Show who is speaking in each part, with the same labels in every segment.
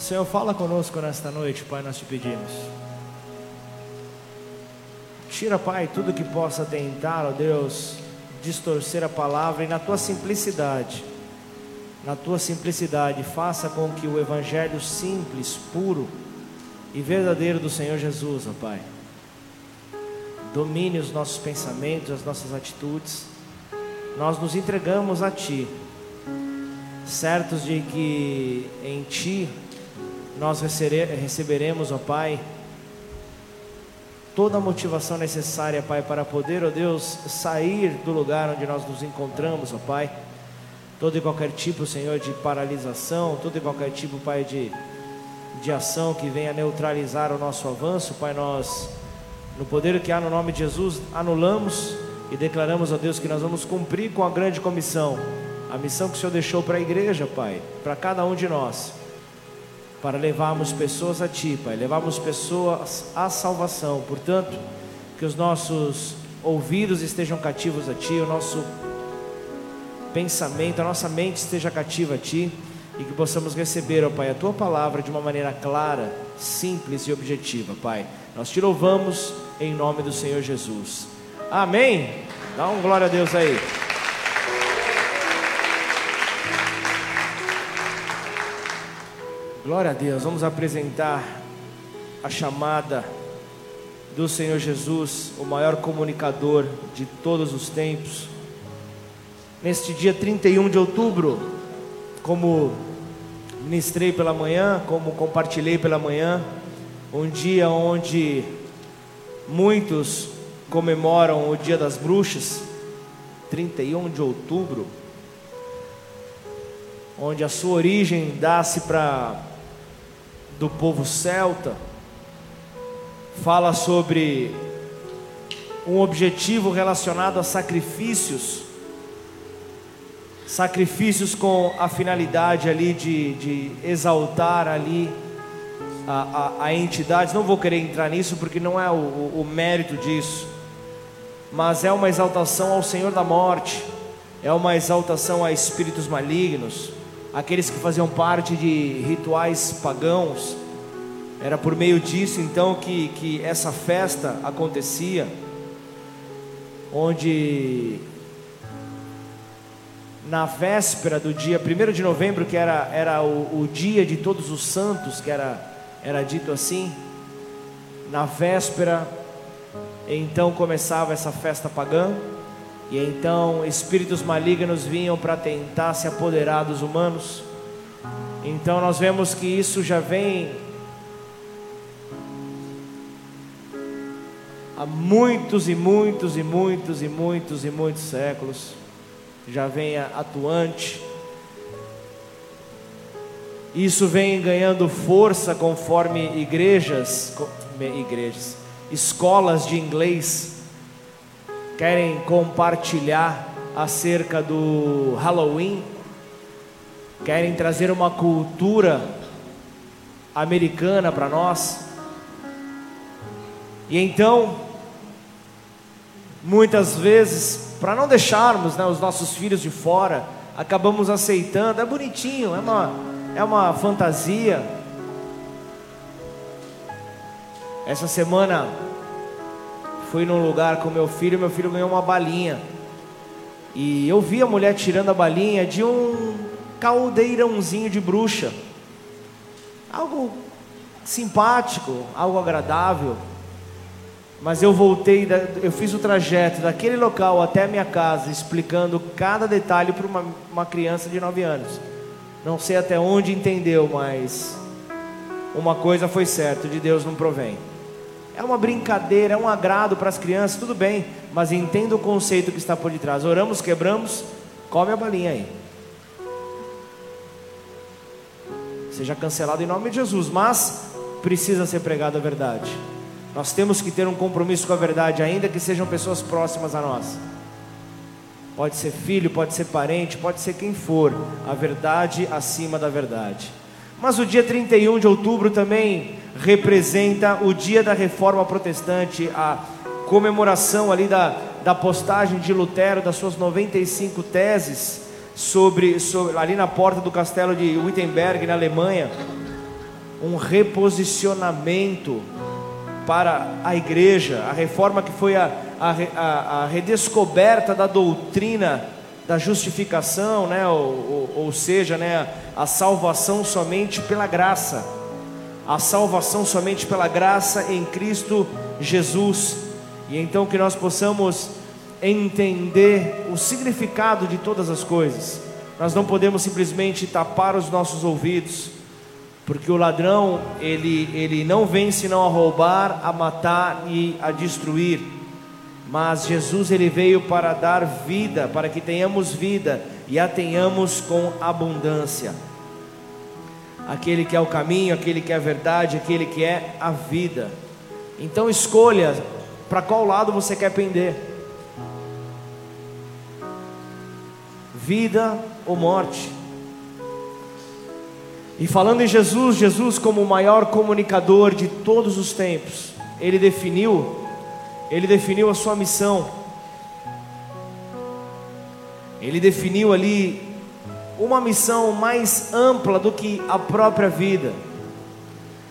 Speaker 1: Senhor, fala conosco nesta noite, Pai, nós te pedimos. Tira, Pai, tudo que possa tentar, ó Deus, distorcer a palavra e na tua simplicidade, na tua simplicidade, faça com que o evangelho simples, puro e verdadeiro do Senhor Jesus, ó Pai, domine os nossos pensamentos, as nossas atitudes. Nós nos entregamos a Ti, certos de que em Ti nós receberemos, ó Pai, toda a motivação necessária, Pai, para poder, ó Deus, sair do lugar onde nós nos encontramos, ó Pai. Todo e qualquer tipo, Senhor, de paralisação, todo e qualquer tipo, Pai, de, de ação que venha neutralizar o nosso avanço, Pai, nós, no poder que há no nome de Jesus, anulamos e declaramos, ó Deus, que nós vamos cumprir com a grande comissão, a missão que o Senhor deixou para a igreja, Pai, para cada um de nós para levarmos pessoas a Ti, Pai, levarmos pessoas à salvação. Portanto, que os nossos ouvidos estejam cativos a Ti, o nosso pensamento, a nossa mente esteja cativa a Ti e que possamos receber, ó Pai, a Tua palavra de uma maneira clara, simples e objetiva, Pai. Nós te louvamos em nome do Senhor Jesus. Amém. Dá um glória a Deus aí. Glória a Deus, vamos apresentar a chamada do Senhor Jesus, o maior comunicador de todos os tempos. Neste dia 31 de outubro, como ministrei pela manhã, como compartilhei pela manhã, um dia onde muitos comemoram o Dia das Bruxas, 31 de outubro, onde a sua origem dá-se para do povo celta, fala sobre um objetivo relacionado a sacrifícios, sacrifícios com a finalidade ali de, de exaltar ali a, a, a, entidade. Não vou querer entrar nisso porque não é o, o, o mérito disso, mas é uma exaltação ao Senhor da morte, é uma exaltação a espíritos malignos aqueles que faziam parte de rituais pagãos. Era por meio disso então que, que essa festa acontecia, onde na véspera do dia 1 de novembro, que era, era o, o dia de todos os santos, que era, era dito assim, na véspera, então começava essa festa pagã. E então espíritos malignos vinham para tentar se apoderar dos humanos. Então nós vemos que isso já vem há muitos e muitos e muitos e muitos e muitos séculos. Já vem atuante. Isso vem ganhando força conforme igrejas, igrejas, escolas de inglês querem compartilhar acerca do Halloween, querem trazer uma cultura americana para nós. E então, muitas vezes, para não deixarmos né, os nossos filhos de fora, acabamos aceitando. É bonitinho, é uma, é uma fantasia. Essa semana fui num lugar com meu filho, meu filho ganhou uma balinha. E eu vi a mulher tirando a balinha de um caldeirãozinho de bruxa. Algo simpático, algo agradável. Mas eu voltei, eu fiz o trajeto daquele local até a minha casa, explicando cada detalhe para uma, uma criança de 9 anos. Não sei até onde entendeu, mas uma coisa foi certa: de Deus não provém é uma brincadeira, é um agrado para as crianças, tudo bem, mas entenda o conceito que está por detrás. Oramos, quebramos, come a balinha aí. Seja cancelado em nome de Jesus, mas precisa ser pregada a verdade. Nós temos que ter um compromisso com a verdade, ainda que sejam pessoas próximas a nós. Pode ser filho, pode ser parente, pode ser quem for, a verdade acima da verdade. Mas o dia 31 de outubro também representa o dia da reforma protestante, a comemoração ali da, da postagem de Lutero das suas 95 teses sobre, sobre ali na porta do castelo de Wittenberg, na Alemanha, um reposicionamento para a igreja, a reforma que foi a, a, a redescoberta da doutrina da justificação, né? ou, ou, ou seja, né? a salvação somente pela graça, a salvação somente pela graça em Cristo Jesus, e então que nós possamos entender o significado de todas as coisas, nós não podemos simplesmente tapar os nossos ouvidos, porque o ladrão ele, ele não vem senão a roubar, a matar e a destruir. Mas Jesus ele veio para dar vida, para que tenhamos vida e a tenhamos com abundância. Aquele que é o caminho, aquele que é a verdade, aquele que é a vida. Então escolha para qual lado você quer pender. Vida ou morte. E falando em Jesus, Jesus como o maior comunicador de todos os tempos, ele definiu, ele definiu a sua missão. Ele definiu ali uma missão mais ampla do que a própria vida.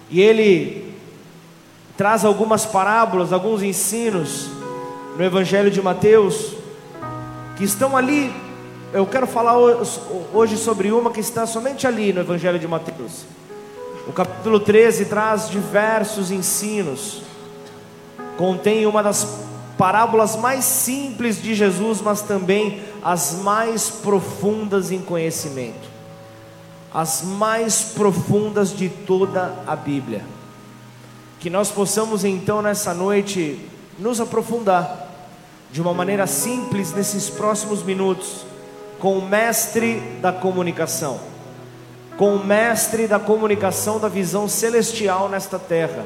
Speaker 1: E ele traz algumas parábolas, alguns ensinos no Evangelho de Mateus que estão ali eu quero falar hoje sobre uma que está somente ali no Evangelho de Mateus. O capítulo 13 traz diversos ensinos, contém uma das parábolas mais simples de Jesus, mas também as mais profundas em conhecimento, as mais profundas de toda a Bíblia. Que nós possamos então nessa noite nos aprofundar de uma maneira simples nesses próximos minutos com o mestre da comunicação, com o mestre da comunicação da visão celestial nesta terra,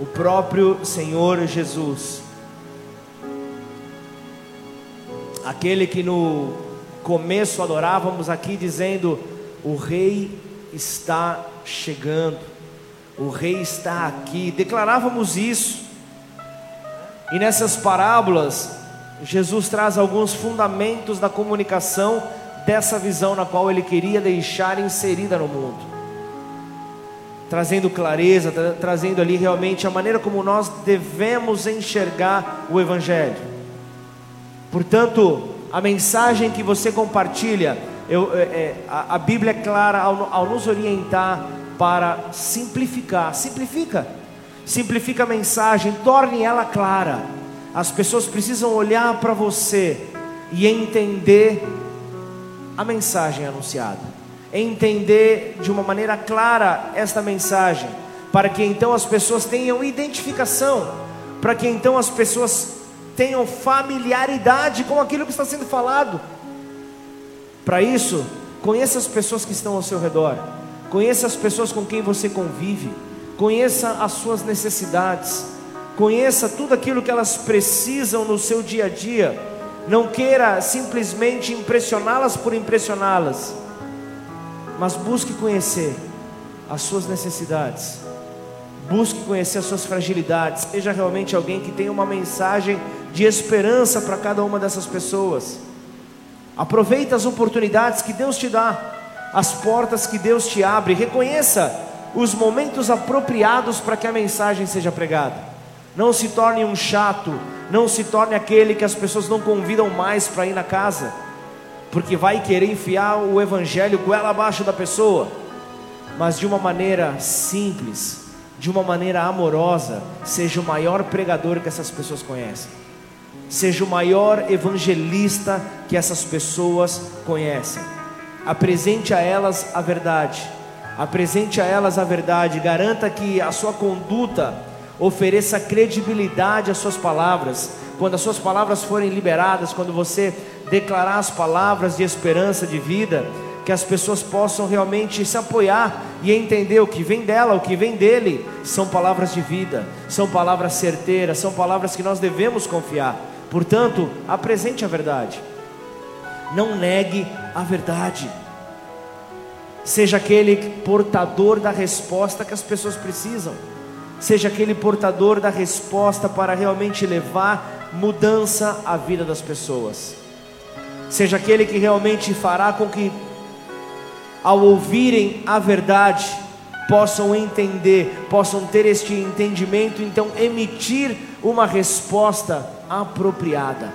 Speaker 1: o próprio Senhor Jesus. Aquele que no começo adorávamos aqui dizendo: O Rei está chegando, o Rei está aqui. Declarávamos isso, e nessas parábolas, Jesus traz alguns fundamentos da comunicação dessa visão na qual ele queria deixar inserida no mundo, trazendo clareza, tra trazendo ali realmente a maneira como nós devemos enxergar o Evangelho. Portanto, a mensagem que você compartilha, eu, é, é a, a, Bíblia é clara ao, ao nos orientar para simplificar, simplifica, simplifica a mensagem, torne ela clara. As pessoas precisam olhar para você e entender a mensagem anunciada, entender de uma maneira clara esta mensagem, para que então as pessoas tenham identificação, para que então as pessoas tenham familiaridade com aquilo que está sendo falado. Para isso, conheça as pessoas que estão ao seu redor, conheça as pessoas com quem você convive, conheça as suas necessidades. Conheça tudo aquilo que elas precisam no seu dia a dia, não queira simplesmente impressioná-las por impressioná-las, mas busque conhecer as suas necessidades, busque conhecer as suas fragilidades, seja realmente alguém que tenha uma mensagem de esperança para cada uma dessas pessoas. Aproveite as oportunidades que Deus te dá, as portas que Deus te abre, reconheça os momentos apropriados para que a mensagem seja pregada. Não se torne um chato, não se torne aquele que as pessoas não convidam mais para ir na casa, porque vai querer enfiar o evangelho goela abaixo da pessoa, mas de uma maneira simples, de uma maneira amorosa, seja o maior pregador que essas pessoas conhecem. Seja o maior evangelista que essas pessoas conhecem. Apresente a elas a verdade. Apresente a elas a verdade. Garanta que a sua conduta ofereça credibilidade às suas palavras. Quando as suas palavras forem liberadas, quando você declarar as palavras de esperança, de vida, que as pessoas possam realmente se apoiar e entender o que vem dela, o que vem dele, são palavras de vida, são palavras certeiras, são palavras que nós devemos confiar. Portanto, apresente a verdade, não negue a verdade, seja aquele portador da resposta que as pessoas precisam. Seja aquele portador da resposta para realmente levar mudança à vida das pessoas. Seja aquele que realmente fará com que, ao ouvirem a verdade, possam entender, possam ter este entendimento, então emitir uma resposta apropriada.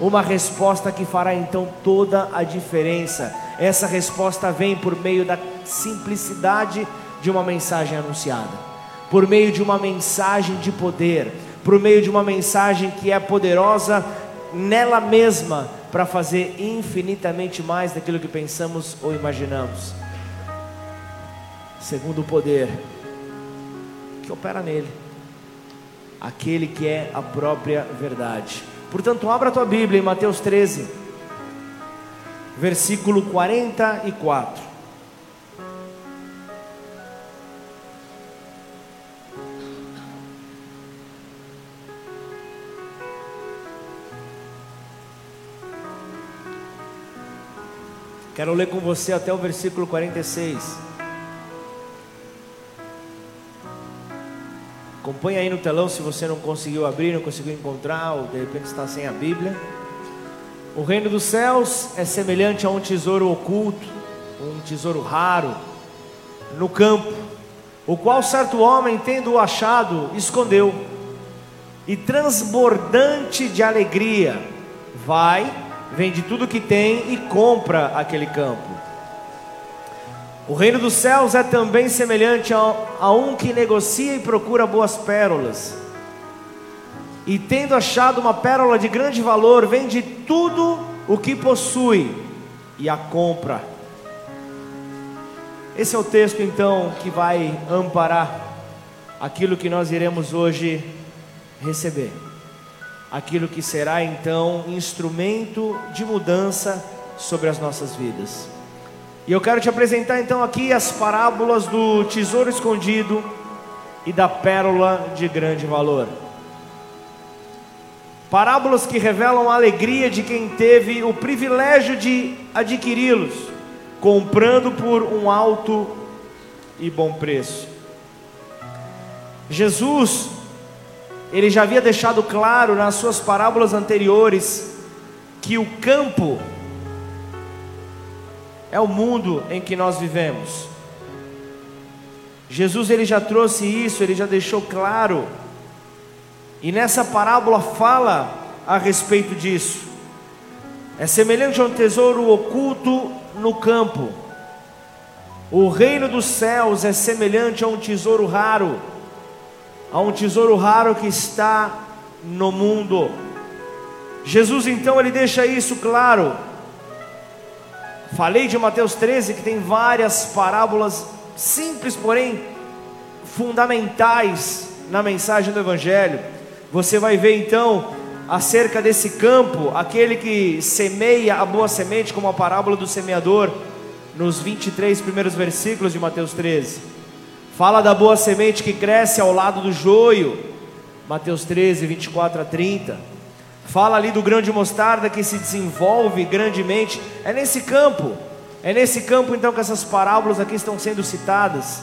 Speaker 1: Uma resposta que fará então toda a diferença. Essa resposta vem por meio da simplicidade de uma mensagem anunciada, por meio de uma mensagem de poder, por meio de uma mensagem que é poderosa nela mesma para fazer infinitamente mais daquilo que pensamos ou imaginamos. Segundo o poder que opera nele, aquele que é a própria verdade. Portanto, abra a tua Bíblia em Mateus 13, versículo 44. Quero ler com você até o versículo 46. Acompanhe aí no telão se você não conseguiu abrir, não conseguiu encontrar, ou de repente está sem a Bíblia. O reino dos céus é semelhante a um tesouro oculto, um tesouro raro, no campo, o qual certo homem, tendo-o achado, escondeu, e transbordante de alegria, vai vende tudo que tem e compra aquele campo. O reino dos céus é também semelhante a, um que negocia e procura boas pérolas. E tendo achado uma pérola de grande valor, vende tudo o que possui e a compra. Esse é o texto então que vai amparar aquilo que nós iremos hoje receber aquilo que será então instrumento de mudança sobre as nossas vidas. E eu quero te apresentar então aqui as parábolas do tesouro escondido e da pérola de grande valor. Parábolas que revelam a alegria de quem teve o privilégio de adquiri-los, comprando por um alto e bom preço. Jesus ele já havia deixado claro nas suas parábolas anteriores que o campo é o mundo em que nós vivemos. Jesus ele já trouxe isso, ele já deixou claro. E nessa parábola fala a respeito disso. É semelhante a um tesouro oculto no campo. O reino dos céus é semelhante a um tesouro raro a um tesouro raro que está no mundo. Jesus então ele deixa isso claro. Falei de Mateus 13 que tem várias parábolas simples, porém fundamentais na mensagem do evangelho. Você vai ver então acerca desse campo, aquele que semeia a boa semente, como a parábola do semeador, nos 23 primeiros versículos de Mateus 13. Fala da boa semente que cresce ao lado do joio, Mateus 13, 24 a 30. Fala ali do grão de mostarda que se desenvolve grandemente. É nesse campo, é nesse campo então que essas parábolas aqui estão sendo citadas.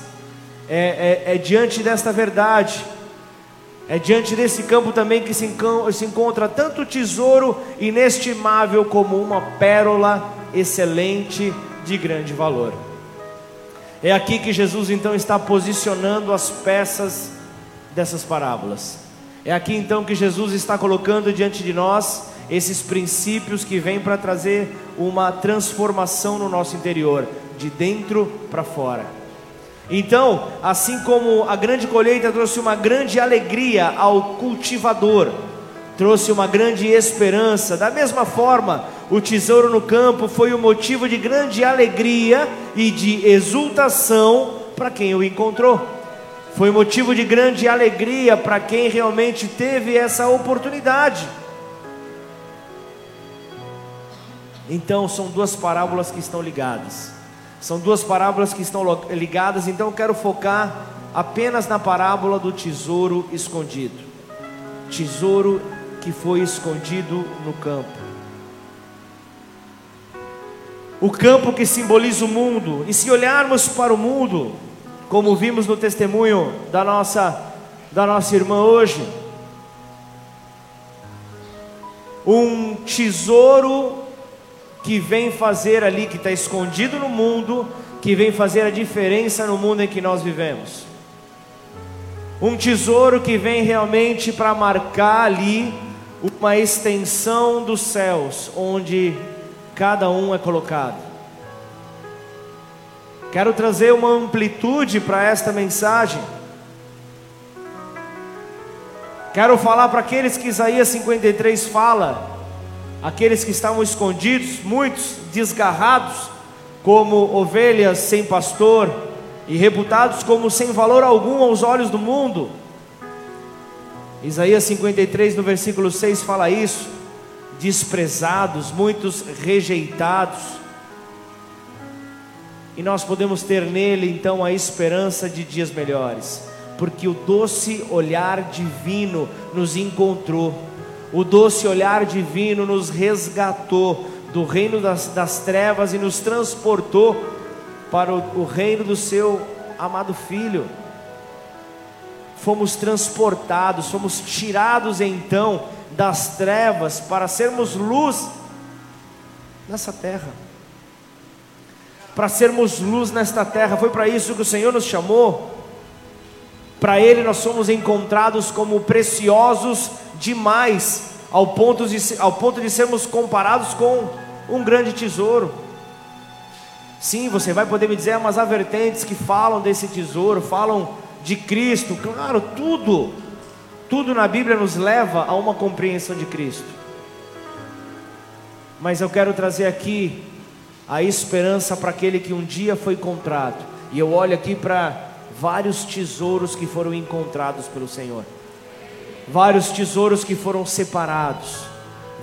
Speaker 1: É, é, é diante desta verdade, é diante desse campo também que se, se encontra tanto tesouro inestimável como uma pérola excelente de grande valor. É aqui que Jesus então está posicionando as peças dessas parábolas. É aqui então que Jesus está colocando diante de nós esses princípios que vêm para trazer uma transformação no nosso interior, de dentro para fora. Então, assim como a grande colheita trouxe uma grande alegria ao cultivador, trouxe uma grande esperança. Da mesma forma, o tesouro no campo foi o um motivo de grande alegria e de exultação para quem o encontrou. Foi motivo de grande alegria para quem realmente teve essa oportunidade. Então, são duas parábolas que estão ligadas. São duas parábolas que estão ligadas, então eu quero focar apenas na parábola do tesouro escondido. Tesouro que foi escondido no campo. O campo que simboliza o mundo, e se olharmos para o mundo, como vimos no testemunho da nossa da nossa irmã hoje, um tesouro que vem fazer ali, que está escondido no mundo, que vem fazer a diferença no mundo em que nós vivemos. Um tesouro que vem realmente para marcar ali uma extensão dos céus, onde cada um é colocado. Quero trazer uma amplitude para esta mensagem. Quero falar para aqueles que Isaías 53 fala, aqueles que estavam escondidos, muitos desgarrados, como ovelhas sem pastor e reputados como sem valor algum aos olhos do mundo. Isaías 53, no versículo 6, fala isso: desprezados, muitos rejeitados e nós podemos ter nele então a esperança de dias melhores, porque o doce olhar divino nos encontrou, o doce olhar divino nos resgatou do reino das, das trevas e nos transportou para o, o reino do seu amado Filho. Fomos transportados, fomos tirados então das trevas para sermos luz nessa terra para sermos luz nesta terra. Foi para isso que o Senhor nos chamou. Para Ele nós somos encontrados como preciosos demais, ao ponto de, ao ponto de sermos comparados com um grande tesouro. Sim, você vai poder me dizer, mas há vertentes que falam desse tesouro, falam de Cristo. Claro, tudo, tudo na Bíblia nos leva a uma compreensão de Cristo. Mas eu quero trazer aqui a esperança para aquele que um dia foi encontrado. E eu olho aqui para vários tesouros que foram encontrados pelo Senhor, vários tesouros que foram separados,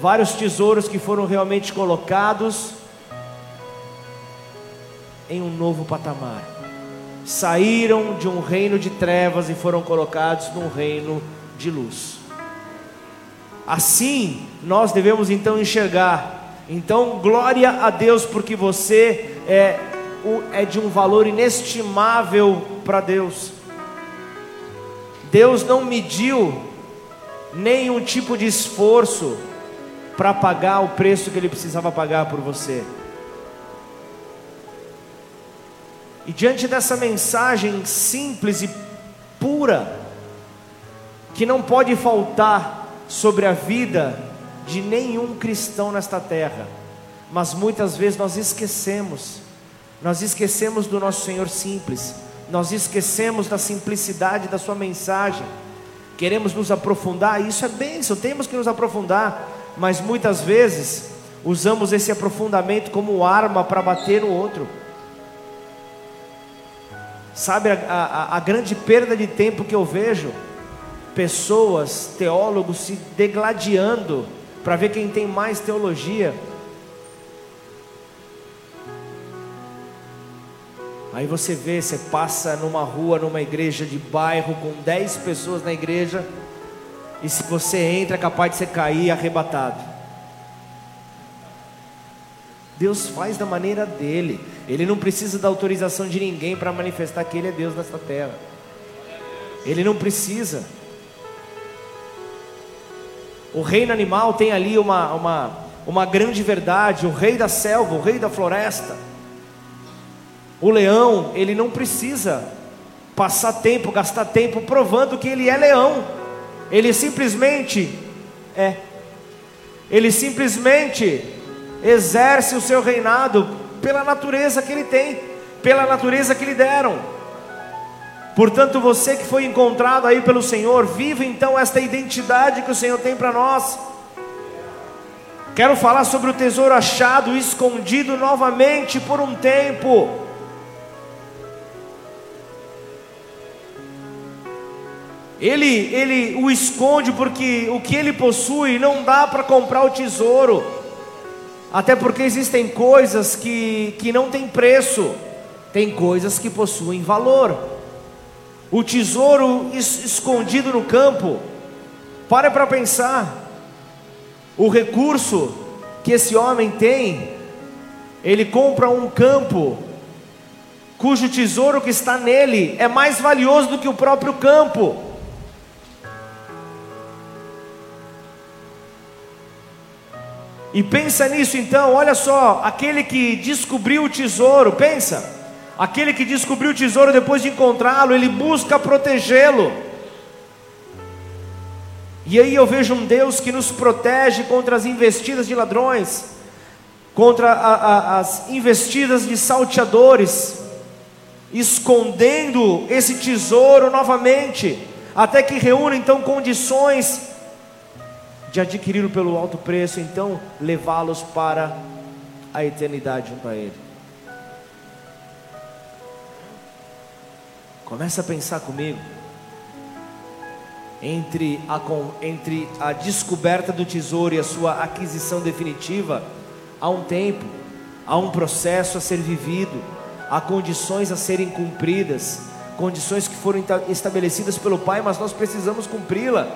Speaker 1: vários tesouros que foram realmente colocados em um novo patamar. Saíram de um reino de trevas e foram colocados num reino de luz. Assim, nós devemos então enxergar então, glória a Deus, porque você é, é de um valor inestimável para Deus. Deus não mediu nenhum tipo de esforço para pagar o preço que Ele precisava pagar por você. E diante dessa mensagem simples e pura, que não pode faltar sobre a vida de nenhum cristão nesta terra, mas muitas vezes nós esquecemos, nós esquecemos do nosso Senhor simples, nós esquecemos da simplicidade da Sua mensagem, queremos nos aprofundar, isso é bênção, temos que nos aprofundar, mas muitas vezes usamos esse aprofundamento como arma para bater no outro. Sabe a, a, a grande perda de tempo que eu vejo? Pessoas, teólogos se degladiando para ver quem tem mais teologia. Aí você vê, você passa numa rua, numa igreja de bairro com 10 pessoas na igreja, e se você entra é capaz de você cair arrebatado. Deus faz da maneira dele. Ele não precisa da autorização de ninguém para manifestar que ele é Deus nesta terra. Ele não precisa. O reino animal tem ali uma, uma, uma grande verdade: o rei da selva, o rei da floresta. O leão, ele não precisa passar tempo, gastar tempo provando que ele é leão. Ele simplesmente é. Ele simplesmente exerce o seu reinado pela natureza que ele tem, pela natureza que lhe deram. Portanto, você que foi encontrado aí pelo Senhor, vive então esta identidade que o Senhor tem para nós. Quero falar sobre o tesouro achado, escondido novamente por um tempo. Ele, ele o esconde porque o que ele possui não dá para comprar o tesouro. Até porque existem coisas que, que não têm preço, tem coisas que possuem valor o tesouro escondido no campo. Pare para pensar. O recurso que esse homem tem, ele compra um campo cujo tesouro que está nele é mais valioso do que o próprio campo. E pensa nisso então, olha só, aquele que descobriu o tesouro, pensa, Aquele que descobriu o tesouro depois de encontrá-lo, ele busca protegê-lo. E aí eu vejo um Deus que nos protege contra as investidas de ladrões, contra a, a, as investidas de salteadores, escondendo esse tesouro novamente, até que reúna então condições de adquiri-lo pelo alto preço, então levá-los para a eternidade junto a Ele. Começa a pensar comigo. Entre a, entre a descoberta do tesouro e a sua aquisição definitiva, há um tempo, há um processo a ser vivido, há condições a serem cumpridas, condições que foram estabelecidas pelo Pai, mas nós precisamos cumpri-la,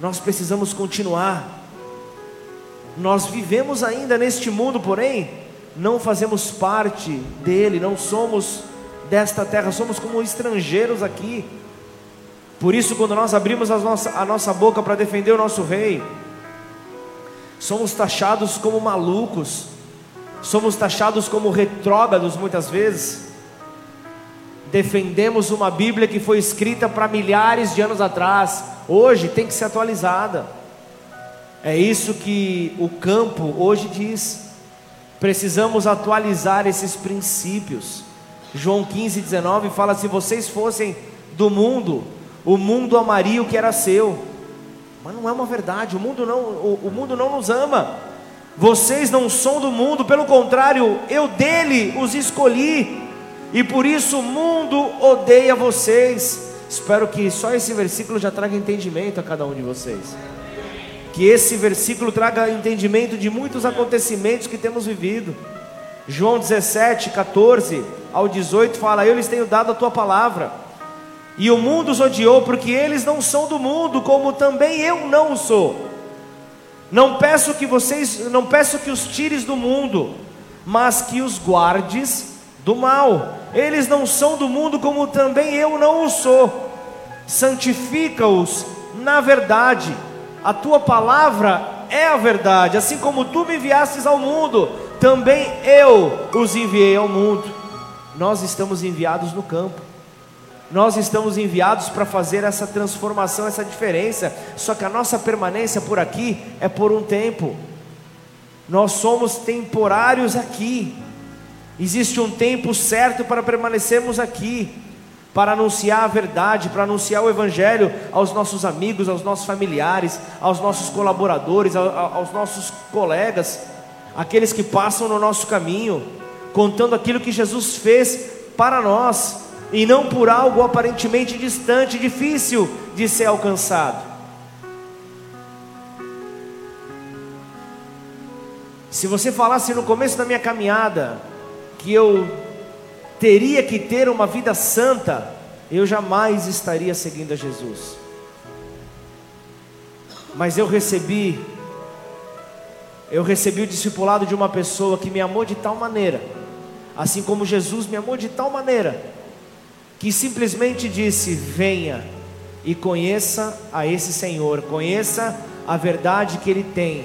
Speaker 1: nós precisamos continuar. Nós vivemos ainda neste mundo, porém, não fazemos parte dele, não somos desta terra, somos como estrangeiros aqui. Por isso, quando nós abrimos a nossa, a nossa boca para defender o nosso rei, somos taxados como malucos, somos taxados como retrógrados muitas vezes. Defendemos uma Bíblia que foi escrita para milhares de anos atrás, hoje tem que ser atualizada. É isso que o campo hoje diz. Precisamos atualizar esses princípios. João 15, 19 fala: Se vocês fossem do mundo, o mundo amaria o que era seu. Mas não é uma verdade, o mundo não, o, o mundo não nos ama. Vocês não são do mundo, pelo contrário, eu dele os escolhi, e por isso o mundo odeia vocês. Espero que só esse versículo já traga entendimento a cada um de vocês. Que esse versículo traga entendimento de muitos acontecimentos que temos vivido. João 17, 14 ao 18 fala: Eu lhes tenho dado a tua palavra, e o mundo os odiou, porque eles não são do mundo, como também eu não sou. Não peço que vocês, não peço que os tires do mundo, mas que os guardes do mal. Eles não são do mundo, como também eu não o sou. Santifica-os na verdade. A tua palavra é a verdade, assim como tu me enviastes ao mundo também eu os enviei ao mundo. Nós estamos enviados no campo. Nós estamos enviados para fazer essa transformação, essa diferença. Só que a nossa permanência por aqui é por um tempo. Nós somos temporários aqui. Existe um tempo certo para permanecermos aqui, para anunciar a verdade, para anunciar o Evangelho aos nossos amigos, aos nossos familiares, aos nossos colaboradores, aos nossos colegas aqueles que passam no nosso caminho, contando aquilo que Jesus fez para nós, e não por algo aparentemente distante, difícil de ser alcançado. Se você falasse no começo da minha caminhada que eu teria que ter uma vida santa, eu jamais estaria seguindo a Jesus. Mas eu recebi eu recebi o discipulado de uma pessoa que me amou de tal maneira, assim como Jesus me amou de tal maneira, que simplesmente disse: Venha e conheça a esse Senhor, conheça a verdade que Ele tem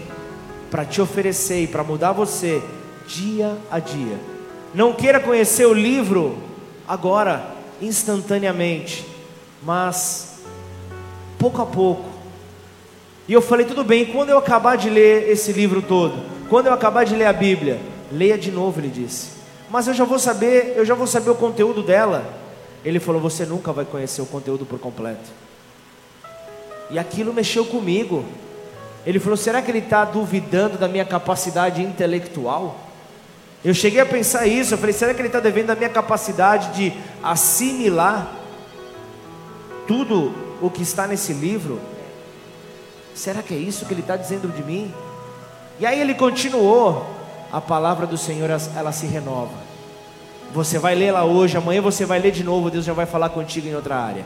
Speaker 1: para te oferecer e para mudar você dia a dia. Não queira conhecer o livro agora, instantaneamente, mas pouco a pouco e eu falei, tudo bem, quando eu acabar de ler esse livro todo, quando eu acabar de ler a Bíblia, leia de novo, ele disse. Mas eu já vou saber, eu já vou saber o conteúdo dela. Ele falou, você nunca vai conhecer o conteúdo por completo. E aquilo mexeu comigo. Ele falou, será que ele está duvidando da minha capacidade intelectual? Eu cheguei a pensar isso, eu falei, será que ele está devendo da minha capacidade de assimilar tudo o que está nesse livro? Será que é isso que ele está dizendo de mim? E aí ele continuou. A palavra do Senhor ela se renova. Você vai ler lá hoje, amanhã você vai ler de novo. Deus já vai falar contigo em outra área.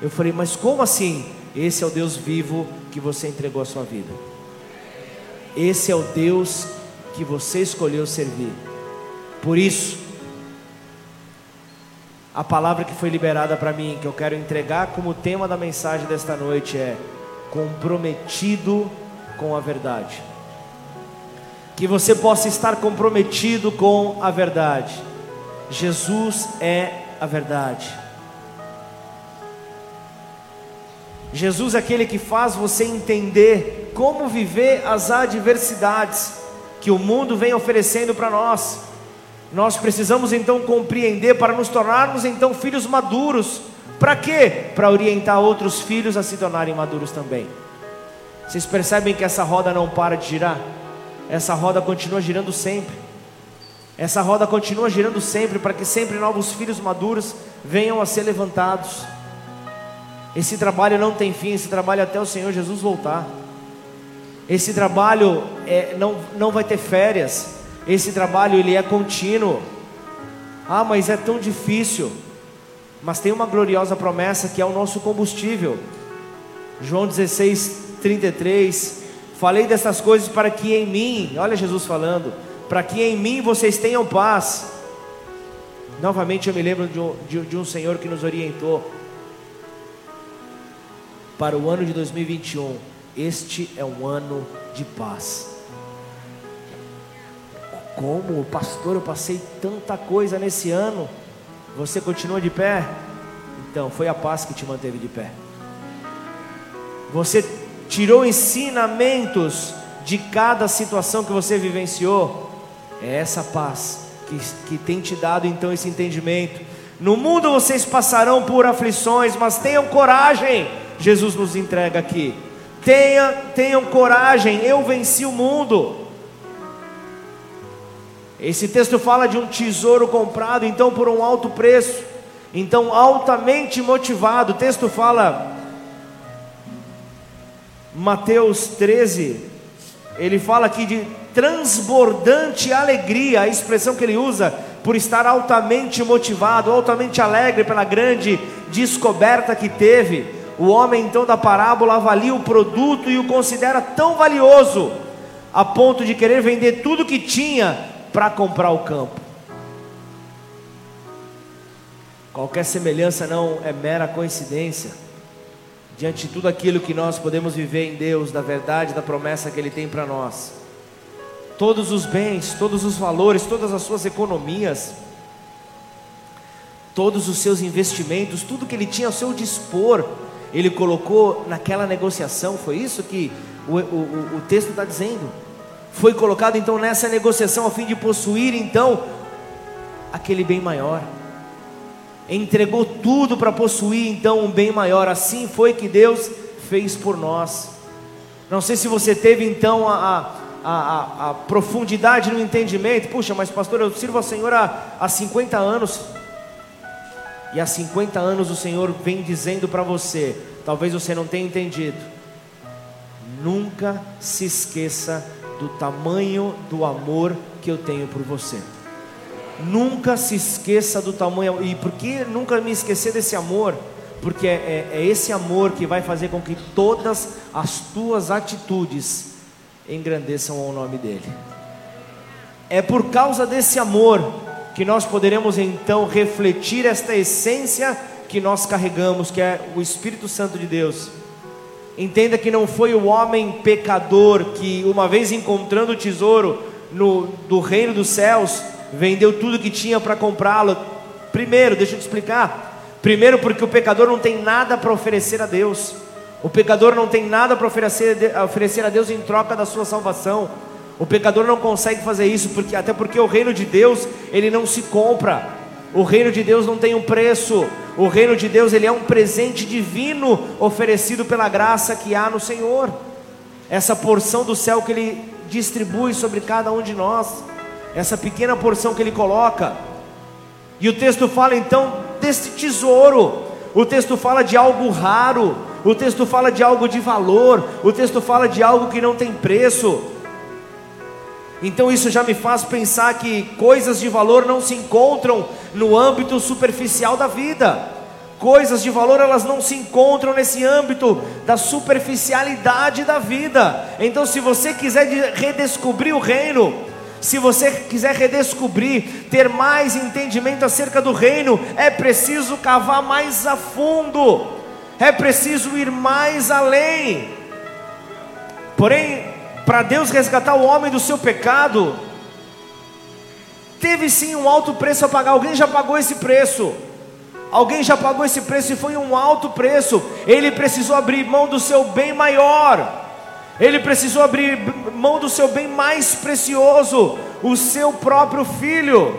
Speaker 1: Eu falei, mas como assim? Esse é o Deus vivo que você entregou a sua vida. Esse é o Deus que você escolheu servir. Por isso, a palavra que foi liberada para mim, que eu quero entregar como tema da mensagem desta noite é: comprometido com a verdade. Que você possa estar comprometido com a verdade. Jesus é a verdade. Jesus é aquele que faz você entender como viver as adversidades que o mundo vem oferecendo para nós. Nós precisamos então compreender para nos tornarmos então filhos maduros. Para quê? Para orientar outros filhos a se tornarem maduros também. Vocês percebem que essa roda não para de girar? Essa roda continua girando sempre. Essa roda continua girando sempre para que sempre novos filhos maduros venham a ser levantados. Esse trabalho não tem fim, esse trabalho até o Senhor Jesus voltar. Esse trabalho é, não, não vai ter férias. Esse trabalho ele é contínuo. Ah, mas é tão difícil. Mas tem uma gloriosa promessa que é o nosso combustível. João 16, 33. Falei dessas coisas para que em mim, olha Jesus falando, para que em mim vocês tenham paz. Novamente eu me lembro de um, de, de um Senhor que nos orientou para o ano de 2021. Este é um ano de paz. Como, pastor, eu passei tanta coisa nesse ano. Você continua de pé? Então, foi a paz que te manteve de pé. Você tirou ensinamentos de cada situação que você vivenciou. É essa paz que, que tem te dado então esse entendimento. No mundo vocês passarão por aflições, mas tenham coragem Jesus nos entrega aqui. Tenha, tenham coragem, eu venci o mundo. Esse texto fala de um tesouro comprado, então por um alto preço, então altamente motivado. O texto fala, Mateus 13, ele fala aqui de transbordante alegria, a expressão que ele usa, por estar altamente motivado, altamente alegre pela grande descoberta que teve. O homem então da parábola avalia o produto e o considera tão valioso a ponto de querer vender tudo que tinha para comprar o campo. Qualquer semelhança não é mera coincidência. Diante de tudo aquilo que nós podemos viver em Deus, da verdade, da promessa que Ele tem para nós. Todos os bens, todos os valores, todas as suas economias, todos os seus investimentos, tudo que Ele tinha ao seu dispor, ele colocou naquela negociação, foi isso que o, o, o texto está dizendo. Foi colocado então nessa negociação a fim de possuir então aquele bem maior. Entregou tudo para possuir então um bem maior. Assim foi que Deus fez por nós. Não sei se você teve então a, a, a, a profundidade no entendimento. Puxa, mas pastor, eu sirvo ao Senhor há, há 50 anos. E há 50 anos o Senhor vem dizendo para você, talvez você não tenha entendido. Nunca se esqueça do tamanho do amor que eu tenho por você. Nunca se esqueça do tamanho. E por que nunca me esquecer desse amor? Porque é, é, é esse amor que vai fazer com que todas as tuas atitudes engrandeçam o nome dEle. É por causa desse amor que nós poderemos então refletir esta essência que nós carregamos, que é o Espírito Santo de Deus. Entenda que não foi o homem pecador que, uma vez encontrando o tesouro no, do reino dos céus, vendeu tudo que tinha para comprá-lo. Primeiro, deixa eu te explicar. Primeiro, porque o pecador não tem nada para oferecer a Deus. O pecador não tem nada para oferecer, oferecer a Deus em troca da sua salvação. O pecador não consegue fazer isso porque até porque o reino de Deus, ele não se compra. O reino de Deus não tem um preço. O reino de Deus, ele é um presente divino oferecido pela graça que há no Senhor. Essa porção do céu que ele distribui sobre cada um de nós. Essa pequena porção que ele coloca. E o texto fala então desse tesouro. O texto fala de algo raro. O texto fala de algo de valor. O texto fala de algo que não tem preço. Então isso já me faz pensar que coisas de valor não se encontram no âmbito superficial da vida. Coisas de valor elas não se encontram nesse âmbito da superficialidade da vida. Então, se você quiser redescobrir o reino, se você quiser redescobrir, ter mais entendimento acerca do reino, é preciso cavar mais a fundo, é preciso ir mais além. Porém, para Deus resgatar o homem do seu pecado, Teve sim um alto preço a pagar, alguém já pagou esse preço. Alguém já pagou esse preço e foi um alto preço. Ele precisou abrir mão do seu bem maior. Ele precisou abrir mão do seu bem mais precioso, o seu próprio filho.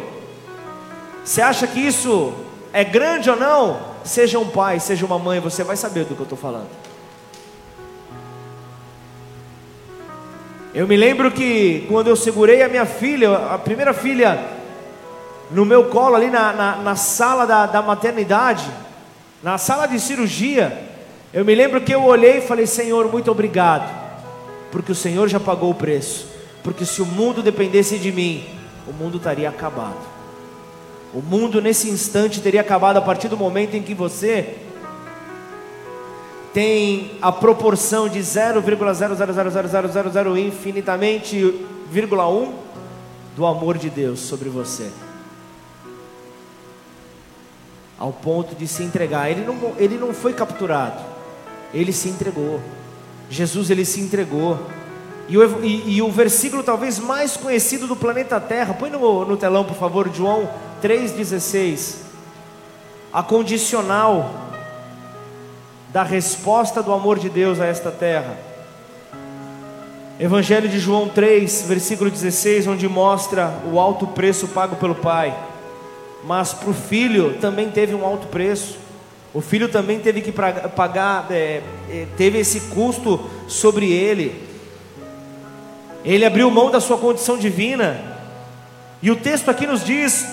Speaker 1: Você acha que isso é grande ou não? Seja um pai, seja uma mãe, você vai saber do que eu estou falando. Eu me lembro que quando eu segurei a minha filha, a primeira filha, no meu colo, ali na, na, na sala da, da maternidade, na sala de cirurgia, eu me lembro que eu olhei e falei: Senhor, muito obrigado, porque o Senhor já pagou o preço. Porque se o mundo dependesse de mim, o mundo estaria acabado. O mundo nesse instante teria acabado a partir do momento em que você tem a proporção de 0,0000000 infinitamente, vírgula 1 do amor de Deus sobre você. Ao ponto de se entregar. Ele não, ele não foi capturado, ele se entregou. Jesus ele se entregou. E o, e, e o versículo talvez mais conhecido do planeta Terra, põe no, no telão por favor, João 3,16. A condicional da resposta do amor de Deus a esta terra. Evangelho de João 3, versículo 16, onde mostra o alto preço pago pelo Pai. Mas para o filho também teve um alto preço. O filho também teve que pagar, é, é, teve esse custo sobre ele. Ele abriu mão da sua condição divina. E o texto aqui nos diz: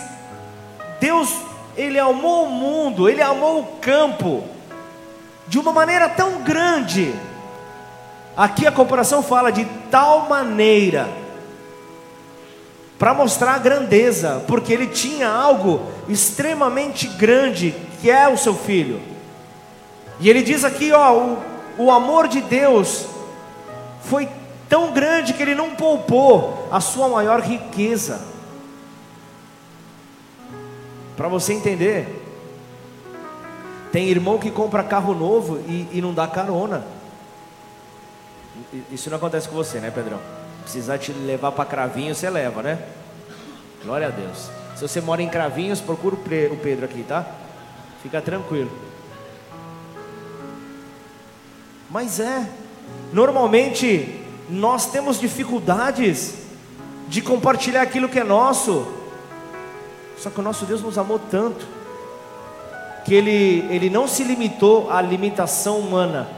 Speaker 1: Deus, ele amou o mundo, ele amou o campo de uma maneira tão grande. Aqui a comparação fala de tal maneira para mostrar a grandeza, porque ele tinha algo extremamente grande, que é o seu filho. E ele diz aqui, ó, o, o amor de Deus foi tão grande que ele não poupou a sua maior riqueza. Para você entender, tem irmão que compra carro novo e, e não dá carona. Isso não acontece com você, né, Pedrão? Precisar te levar para Cravinho, você leva, né? Glória a Deus. Se você mora em Cravinhos, procura o Pedro aqui, tá? Fica tranquilo. Mas é, normalmente nós temos dificuldades de compartilhar aquilo que é nosso. Só que o nosso Deus nos amou tanto que ele, ele não se limitou à limitação humana,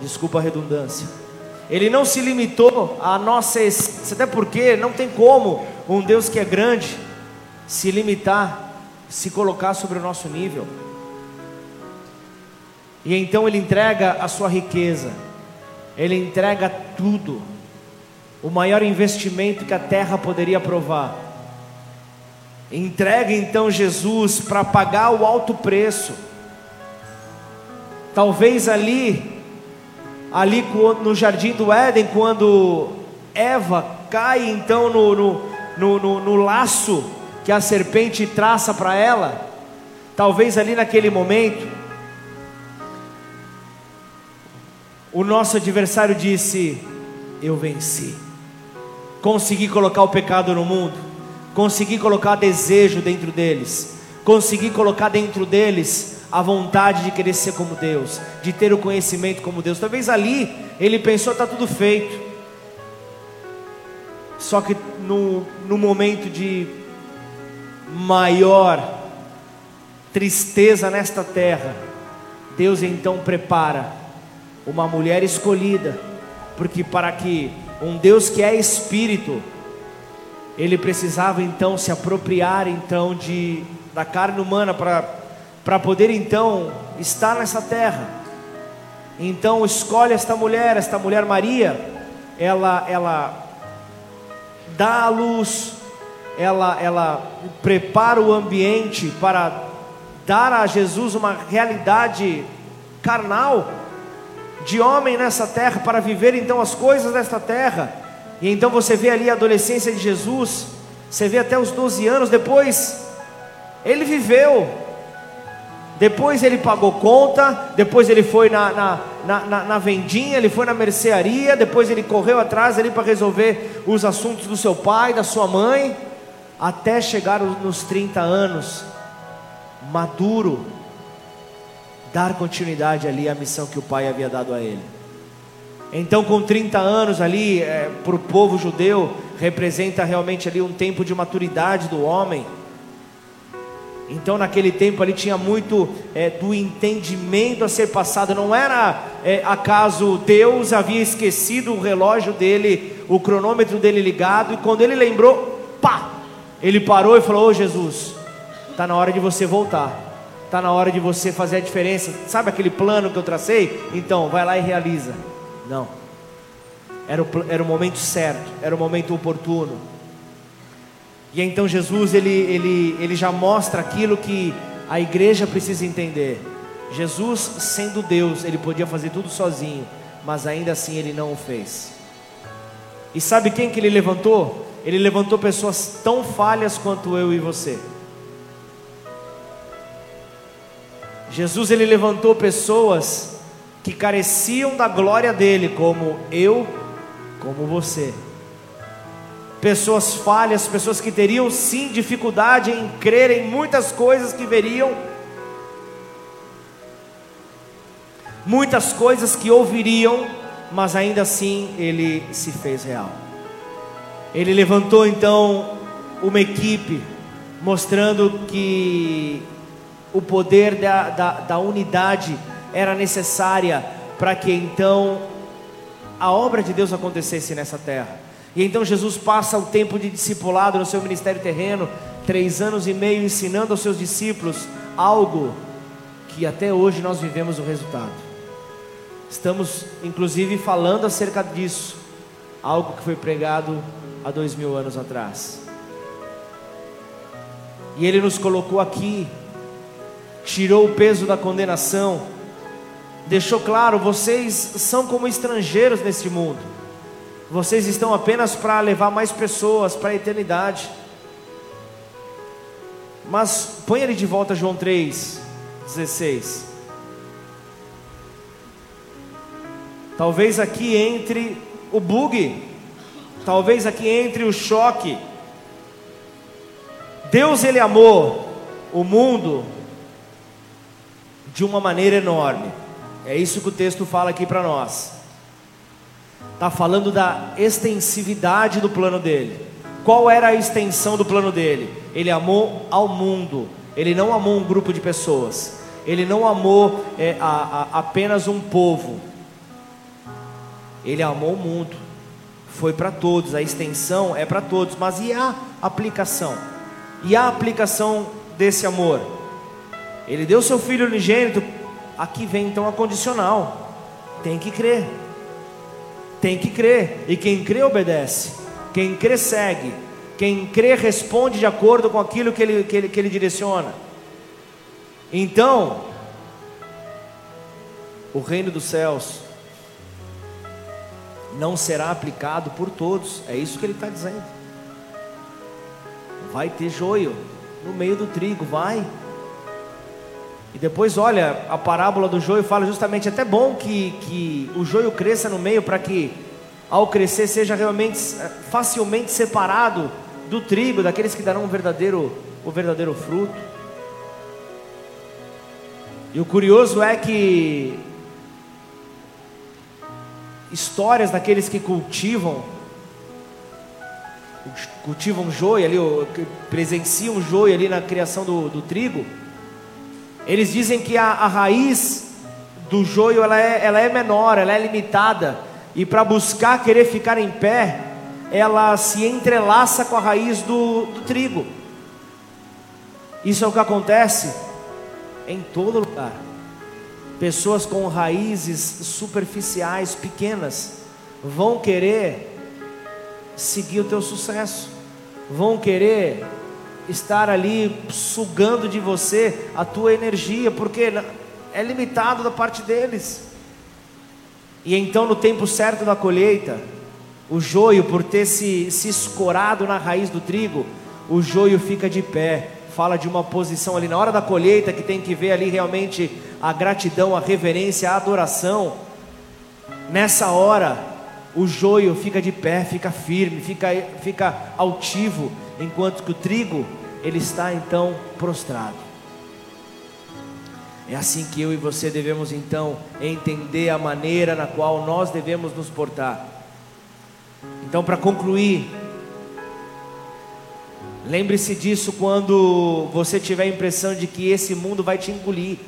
Speaker 1: desculpa a redundância, ele não se limitou à nossa essência, até porque não tem como um Deus que é grande se limitar, se colocar sobre o nosso nível. E então ele entrega a sua riqueza, ele entrega tudo, o maior investimento que a terra poderia provar Entrega então Jesus para pagar o alto preço. Talvez ali, ali no jardim do Éden, quando Eva cai então no, no, no, no, no laço que a serpente traça para ela, talvez ali naquele momento, o nosso adversário disse: Eu venci, consegui colocar o pecado no mundo conseguir colocar desejo dentro deles, conseguir colocar dentro deles a vontade de querer ser como Deus, de ter o conhecimento como Deus. Talvez ali ele pensou: está tudo feito. Só que no, no momento de maior tristeza nesta terra, Deus então prepara uma mulher escolhida, porque para que um Deus que é espírito ele precisava então se apropriar então de da carne humana para poder então estar nessa terra. Então escolhe esta mulher, esta mulher Maria, ela ela dá a luz, ela ela prepara o ambiente para dar a Jesus uma realidade carnal de homem nessa terra para viver então as coisas desta terra. E então você vê ali a adolescência de Jesus, você vê até os 12 anos, depois ele viveu, depois ele pagou conta, depois ele foi na, na, na, na, vendinha, ele foi na mercearia, depois ele correu atrás ali para resolver os assuntos do seu pai, da sua mãe, até chegar nos 30 anos, maduro, dar continuidade ali à missão que o pai havia dado a ele. Então, com 30 anos ali, é, para o povo judeu, representa realmente ali um tempo de maturidade do homem. Então, naquele tempo ali tinha muito é, do entendimento a ser passado. Não era é, acaso Deus havia esquecido o relógio dele, o cronômetro dele ligado, e quando ele lembrou, pá, ele parou e falou: Ô oh, Jesus, está na hora de você voltar, está na hora de você fazer a diferença. Sabe aquele plano que eu tracei? Então, vai lá e realiza. Não, era o, era o momento certo, era o momento oportuno. E então Jesus ele, ele, ele já mostra aquilo que a igreja precisa entender. Jesus, sendo Deus, ele podia fazer tudo sozinho, mas ainda assim ele não o fez. E sabe quem que ele levantou? Ele levantou pessoas tão falhas quanto eu e você. Jesus ele levantou pessoas que careciam da glória dele, como eu, como você. Pessoas falhas, pessoas que teriam sim dificuldade em crer em muitas coisas que veriam, muitas coisas que ouviriam, mas ainda assim ele se fez real. Ele levantou então uma equipe, mostrando que o poder da, da, da unidade era necessária para que então a obra de Deus acontecesse nessa terra. E então Jesus passa o tempo de discipulado no seu ministério terreno, três anos e meio, ensinando aos seus discípulos algo que até hoje nós vivemos o resultado. Estamos, inclusive, falando acerca disso, algo que foi pregado há dois mil anos atrás. E Ele nos colocou aqui, tirou o peso da condenação, deixou claro: vocês são como estrangeiros neste mundo, vocês estão apenas para levar mais pessoas para a eternidade. Mas põe ele de volta, João 3, 16. Talvez aqui entre o bug Talvez aqui entre o choque. Deus ele amou o mundo de uma maneira enorme. É isso que o texto fala aqui para nós. Está falando da extensividade do plano dele. Qual era a extensão do plano dele? Ele amou ao mundo. Ele não amou um grupo de pessoas. Ele não amou é, a, a, apenas um povo. Ele amou o mundo foi para todos, a extensão é para todos, mas e a aplicação? E a aplicação desse amor? Ele deu seu filho unigênito, aqui vem então a condicional: tem que crer, tem que crer, e quem crê obedece, quem crê segue, quem crê responde de acordo com aquilo que ele, que ele, que ele direciona. Então, o reino dos céus não será aplicado por todos. É isso que ele está dizendo. Vai ter joio no meio do trigo, vai. E depois, olha, a parábola do joio fala justamente: é até bom que, que o joio cresça no meio, para que ao crescer seja realmente eh, facilmente separado do trigo, daqueles que darão o verdadeiro, o verdadeiro fruto. E o curioso é que histórias daqueles que cultivam cultivam joio ali, presenciam joio ali na criação do, do trigo, eles dizem que a, a, raiz do joio ela é, ela é menor, ela é limitada, e para buscar querer ficar em pé, ela se entrelaça com a raiz do, do trigo. Isso é o que acontece em todo lugar. Pessoas com raízes superficiais, pequenas, vão querer seguir o teu sucesso, vão querer estar ali sugando de você a tua energia, porque é limitado da parte deles. E então, no tempo certo da colheita, o joio, por ter se, se escorado na raiz do trigo, o joio fica de pé. Fala de uma posição ali na hora da colheita que tem que ver ali realmente a gratidão, a reverência, a adoração. Nessa hora, o joio fica de pé, fica firme, fica, fica altivo, enquanto que o trigo ele está então prostrado. É assim que eu e você devemos então entender a maneira na qual nós devemos nos portar. Então, para concluir, lembre-se disso quando você tiver a impressão de que esse mundo vai te engolir.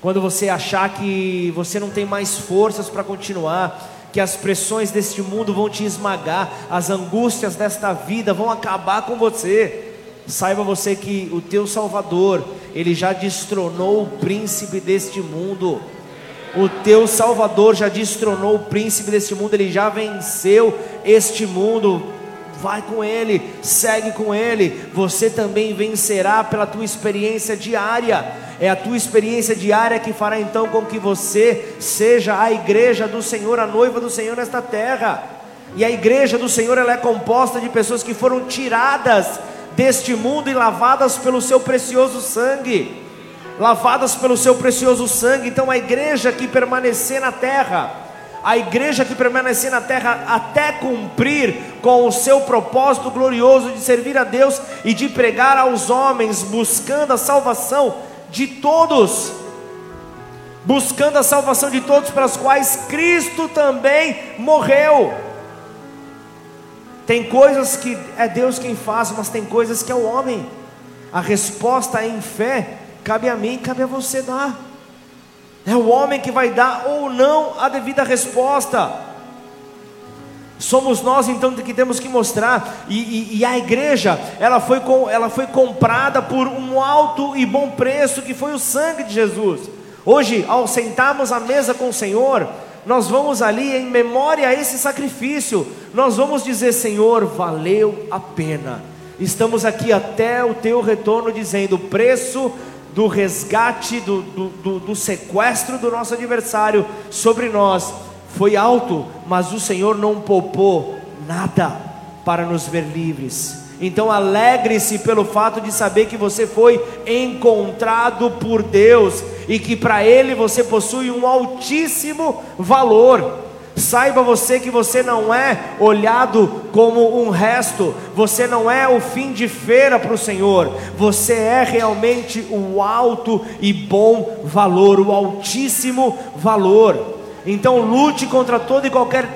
Speaker 1: Quando você achar que você não tem mais forças para continuar, que as pressões deste mundo vão te esmagar, as angústias desta vida vão acabar com você. Saiba você que o teu Salvador, ele já destronou o príncipe deste mundo. O teu Salvador já destronou o príncipe deste mundo, ele já venceu este mundo. Vai com ele, segue com ele. Você também vencerá pela tua experiência diária. É a tua experiência diária que fará então com que você seja a igreja do Senhor, a noiva do Senhor nesta terra. E a igreja do Senhor ela é composta de pessoas que foram tiradas deste mundo e lavadas pelo seu precioso sangue. Lavadas pelo seu precioso sangue. Então a igreja que permanecer na terra, a igreja que permanecer na terra até cumprir com o seu propósito glorioso de servir a Deus e de pregar aos homens, buscando a salvação de todos, buscando a salvação de todos, para os quais Cristo também morreu. Tem coisas que é Deus quem faz, mas tem coisas que é o homem. A resposta em fé cabe a mim, cabe a você dar. É o homem que vai dar ou não a devida resposta. Somos nós então que temos que mostrar, e, e, e, a igreja, ela foi, com, ela foi comprada por um alto e bom preço, que foi o sangue de Jesus. Hoje, ao sentarmos à mesa com o Senhor, nós vamos ali em memória a esse sacrifício, nós vamos dizer: Senhor, valeu a pena. Estamos aqui até o teu retorno, dizendo: o preço do resgate, do, do, do, do sequestro do nosso adversário sobre nós foi alto, mas o Senhor não poupou nada para nos ver livres. Então alegre-se pelo fato de saber que você foi encontrado por Deus e que para Ele você possui um altíssimo valor. Saiba você que você não é olhado como um resto, você não é o fim de feira para o Senhor, você é realmente o alto e bom valor, o altíssimo valor. Então lute contra toda e qualquer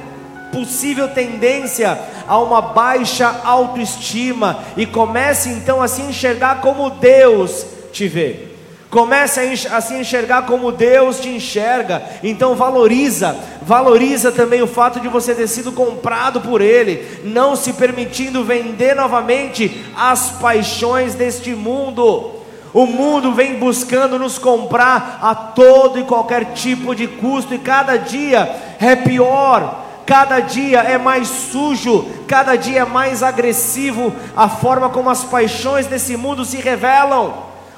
Speaker 1: possível tendência a uma baixa autoestima e comece então a se enxergar como Deus te vê. Comece a se enxergar como Deus te enxerga. Então valoriza, valoriza também o fato de você ter sido comprado por Ele, não se permitindo vender novamente as paixões deste mundo. O mundo vem buscando nos comprar a todo e qualquer tipo de custo, e cada dia é pior, cada dia é mais sujo, cada dia é mais agressivo a forma como as paixões desse mundo se revelam,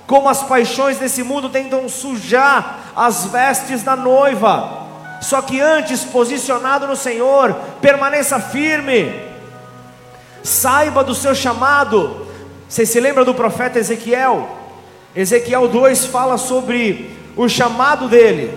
Speaker 1: como as paixões desse mundo tentam sujar as vestes da noiva. Só que antes, posicionado no Senhor, permaneça firme, saiba do seu chamado. Você se lembra do profeta Ezequiel? Ezequiel 2 fala sobre o chamado dele.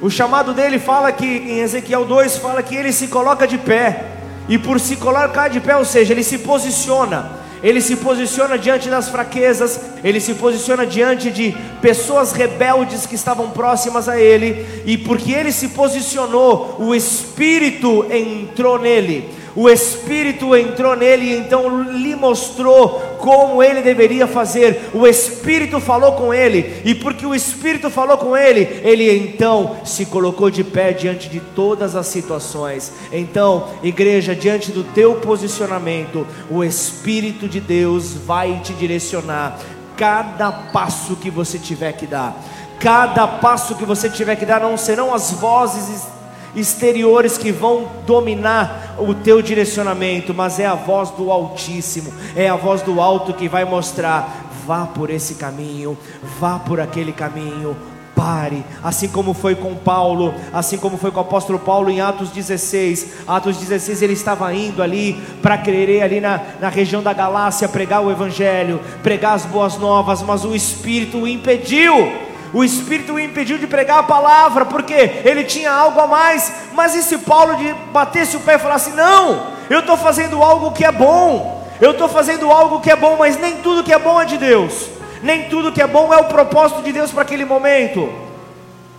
Speaker 1: O chamado dele fala que, em Ezequiel 2, fala que ele se coloca de pé. E por se colocar de pé, ou seja, ele se posiciona. Ele se posiciona diante das fraquezas, ele se posiciona diante de pessoas rebeldes que estavam próximas a ele, e porque ele se posicionou, o Espírito entrou nele o Espírito entrou nele e então lhe mostrou como ele deveria fazer. O Espírito falou com ele, e porque o Espírito falou com ele, ele então se colocou de pé diante de todas as situações. Então, igreja, diante do teu posicionamento, o Espírito de Deus vai te direcionar cada passo que você tiver que dar. Cada passo que você tiver que dar não serão as vozes exteriores que vão dominar o teu direcionamento, mas é a voz do Altíssimo, é a voz do alto que vai mostrar: vá por esse caminho, vá por aquele caminho, pare, assim como foi com Paulo, assim como foi com o apóstolo Paulo em Atos 16. Atos 16 ele estava indo ali para querer ali na, na região da Galácia pregar o evangelho, pregar as boas novas, mas o Espírito o impediu. O Espírito o impediu de pregar a palavra, porque ele tinha algo a mais. Mas e se Paulo batesse o pé e falasse: Não, eu estou fazendo algo que é bom, eu estou fazendo algo que é bom, mas nem tudo que é bom é de Deus, nem tudo que é bom é o propósito de Deus para aquele momento.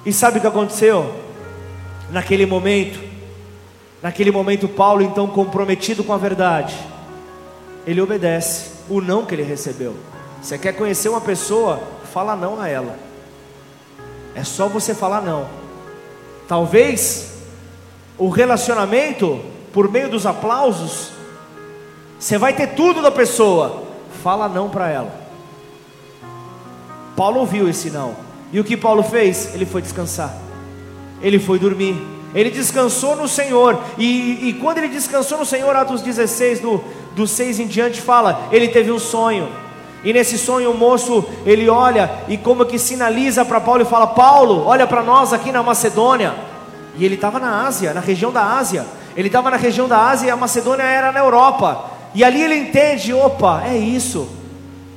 Speaker 1: E sabe o que aconteceu? Naquele momento, naquele momento, Paulo, então comprometido com a verdade, ele obedece o não que ele recebeu. Você quer conhecer uma pessoa? Fala não a ela. É só você falar não. Talvez o relacionamento, por meio dos aplausos, você vai ter tudo da pessoa. Fala não para ela. Paulo ouviu esse não. E o que Paulo fez? Ele foi descansar. Ele foi dormir. Ele descansou no Senhor. E, e quando ele descansou no Senhor, Atos 16, do, do 6 em diante, fala: ele teve um sonho. E nesse sonho o moço, ele olha e como que sinaliza para Paulo e fala: Paulo, olha para nós aqui na Macedônia. E ele estava na Ásia, na região da Ásia. Ele estava na região da Ásia e a Macedônia era na Europa. E ali ele entende: opa, é isso.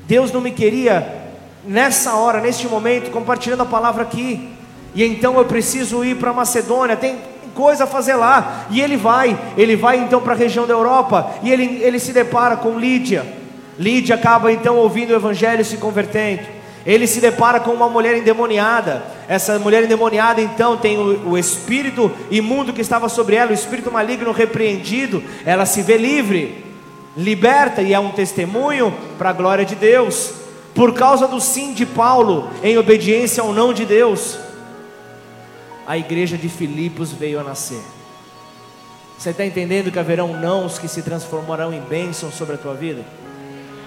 Speaker 1: Deus não me queria nessa hora, neste momento, compartilhando a palavra aqui. E então eu preciso ir para a Macedônia. Tem coisa a fazer lá. E ele vai, ele vai então para a região da Europa. E ele, ele se depara com Lídia. Lídia acaba então ouvindo o evangelho e se convertendo. Ele se depara com uma mulher endemoniada. Essa mulher endemoniada então tem o, o, espírito imundo que estava sobre ela, o espírito maligno repreendido. Ela se vê livre, liberta e é um testemunho para a glória de Deus. Por causa do sim de Paulo, em obediência ao não de Deus, a igreja de Filipos veio a nascer. Você está entendendo que haverão nãos que se transformarão em bênçãos sobre a tua vida?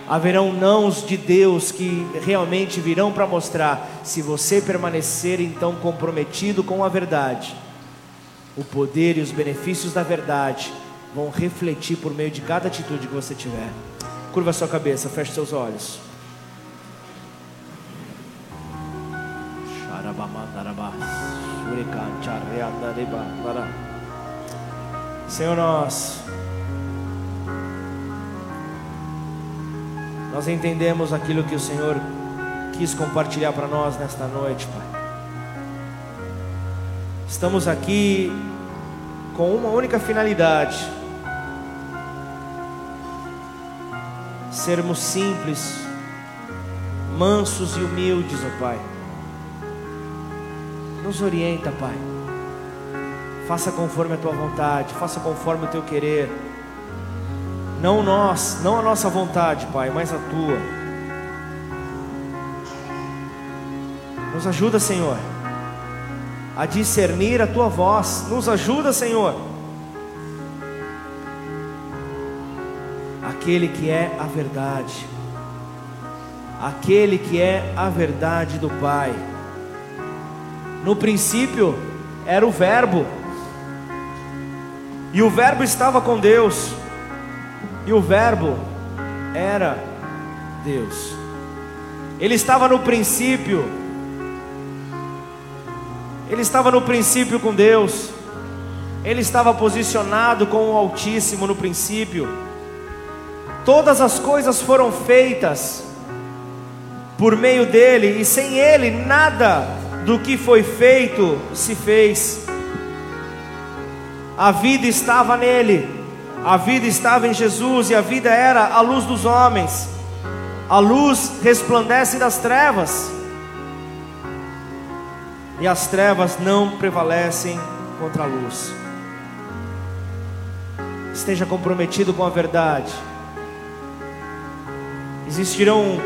Speaker 1: Haverão nãos de Deus que realmente virão para mostrar, se você permanecer então comprometido com a verdade, o poder e os benefícios da verdade vão refletir por meio de cada atitude que você tiver. Curva sua cabeça, feche seus olhos. Senhor, nós Nós entendemos aquilo que o Senhor quis compartilhar para nós nesta noite, Pai. Estamos aqui com uma única finalidade: sermos simples, mansos e humildes, ó Pai. Nos orienta, Pai. Faça conforme a tua vontade, faça conforme o teu querer. Não nós, não a nossa vontade, Pai, mas a tua. Nos ajuda, Senhor, a discernir a tua voz. Nos ajuda, Senhor. Aquele que é a verdade. Aquele que é a verdade do Pai. No princípio era o Verbo. E o Verbo estava com Deus e o Verbo era Deus. Ele estava no princípio. Ele estava no princípio com Deus. Ele estava posicionado com o Altíssimo no princípio. Todas as coisas foram feitas por meio dele, e sem ele nada do que foi feito se fez. A vida estava nele a vida estava em Jesus e a vida era a luz dos homens. A luz resplandece das trevas. E as trevas não prevalecem contra a luz. Esteja comprometido com a verdade. Existirão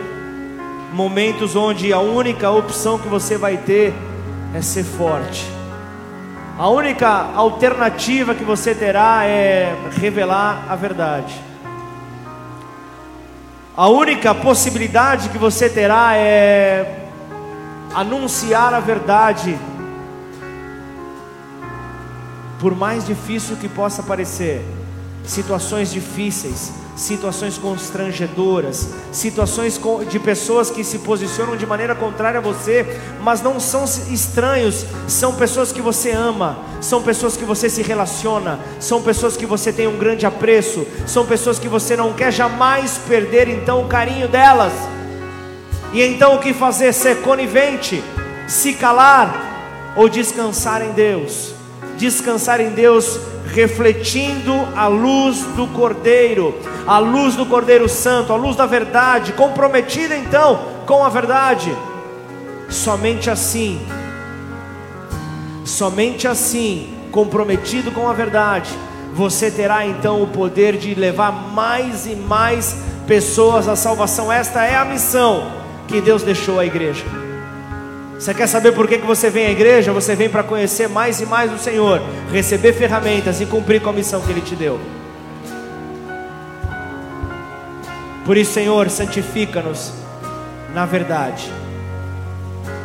Speaker 1: momentos onde a única opção que você vai ter é ser forte a única alternativa que você terá é revelar a verdade. A única possibilidade que você terá é anunciar a verdade. Por mais difícil que possa parecer, situações difíceis, situações constrangedoras, situações de pessoas que se posicionam de maneira contrária a você, mas não são estranhos, são pessoas que você ama, são pessoas que você se relaciona, são pessoas que você tem um grande apreço, são pessoas que você não quer jamais perder então o carinho delas. E então o que fazer? Ser conivente, se calar ou descansar em Deus. descansar em Deus, refletindo a luz do Cordeiro, a luz do Cordeiro Santo, a luz da verdade, comprometida então com a verdade. Somente assim, somente assim, comprometido com a verdade, você terá então o poder de levar mais e mais pessoas à salvação. Esta é a missão que Deus deixou à igreja. Você quer saber por que, que você vem à igreja? Você vem para conhecer mais e mais o Senhor, receber ferramentas e cumprir com a missão que Ele te deu. Por isso, Senhor, santifica-nos na verdade.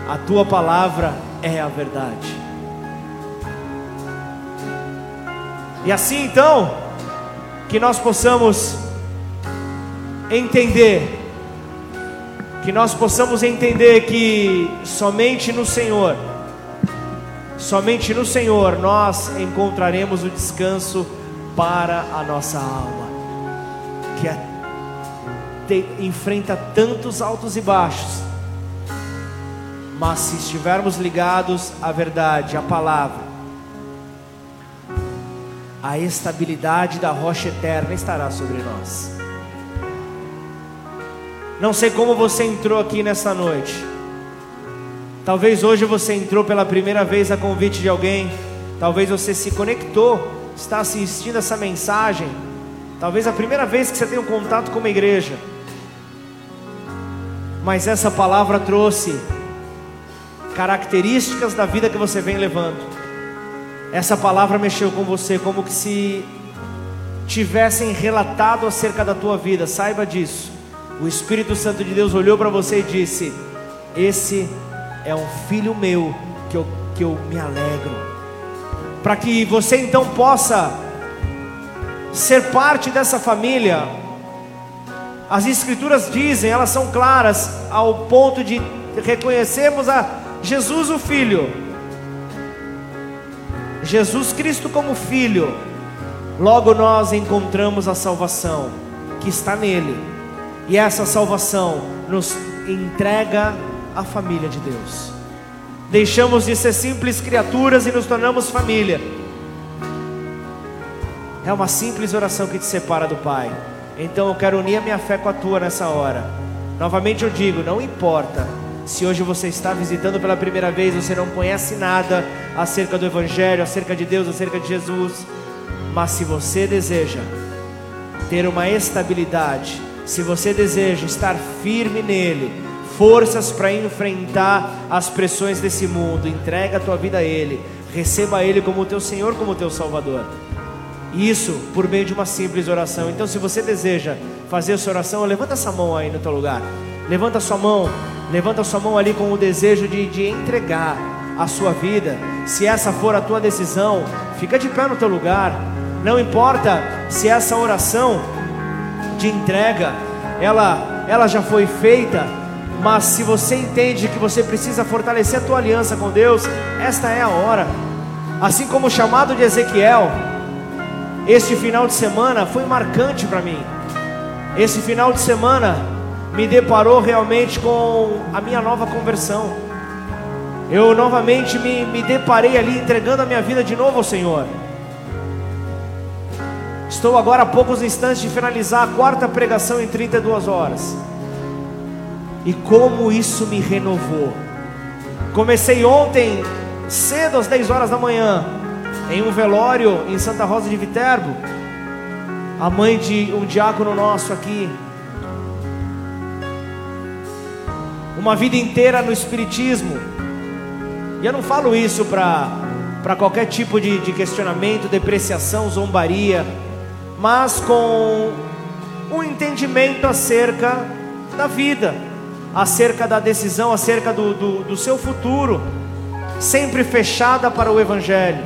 Speaker 1: A tua palavra é a verdade. E assim então, que nós possamos entender, que nós possamos entender que somente no Senhor, somente no Senhor nós encontraremos o descanso para a nossa alma, que é, te, enfrenta tantos altos e baixos, mas se estivermos ligados à verdade, à palavra, a estabilidade da rocha eterna estará sobre nós. Não sei como você entrou aqui nessa noite. Talvez hoje você entrou pela primeira vez a convite de alguém. Talvez você se conectou, está assistindo essa mensagem. Talvez a primeira vez que você tem um contato com uma igreja. Mas essa palavra trouxe características da vida que você vem levando essa palavra mexeu com você como que se tivessem relatado acerca da tua vida. Saiba disso. O Espírito Santo de Deus olhou para você e disse: Esse é um filho meu que eu, que eu me alegro. Para que você então possa ser parte dessa família. As Escrituras dizem, elas são claras ao ponto de reconhecermos a Jesus o Filho Jesus Cristo como Filho, logo nós encontramos a salvação que está nele, e essa salvação nos entrega a família de Deus. Deixamos de ser simples criaturas e nos tornamos família. É uma simples oração que te separa do Pai. Então eu quero unir a minha fé com a tua nessa hora. Novamente eu digo: não importa se hoje você está visitando pela primeira vez, você não conhece nada acerca do Evangelho, acerca de Deus, acerca de Jesus, mas se você deseja ter uma estabilidade, se você deseja estar firme nele, forças para enfrentar as pressões desse mundo, entrega a tua vida a Ele, receba Ele como teu Senhor, como teu Salvador. Isso por meio de uma simples oração. Então, se você deseja fazer essa oração, levanta essa mão aí no teu lugar. Levanta sua mão Levanta sua mão ali com o desejo de, de entregar a sua vida. Se essa for a tua decisão, fica de pé no teu lugar. Não importa se essa oração de entrega ela, ela já foi feita, mas se você entende que você precisa fortalecer a tua aliança com Deus, esta é a hora. Assim como o chamado de Ezequiel, este final de semana foi marcante para mim. Esse final de semana me deparou realmente com a minha nova conversão. Eu novamente me, me deparei ali entregando a minha vida de novo ao Senhor. Estou agora a poucos instantes de finalizar a quarta pregação em 32 horas. E como isso me renovou. Comecei ontem, cedo às 10 horas da manhã, em um velório em Santa Rosa de Viterbo. A mãe de um diácono nosso aqui, uma vida inteira no Espiritismo. E eu não falo isso para qualquer tipo de, de questionamento, depreciação, zombaria, mas com um entendimento acerca da vida, acerca da decisão, acerca do, do, do seu futuro, sempre fechada para o Evangelho.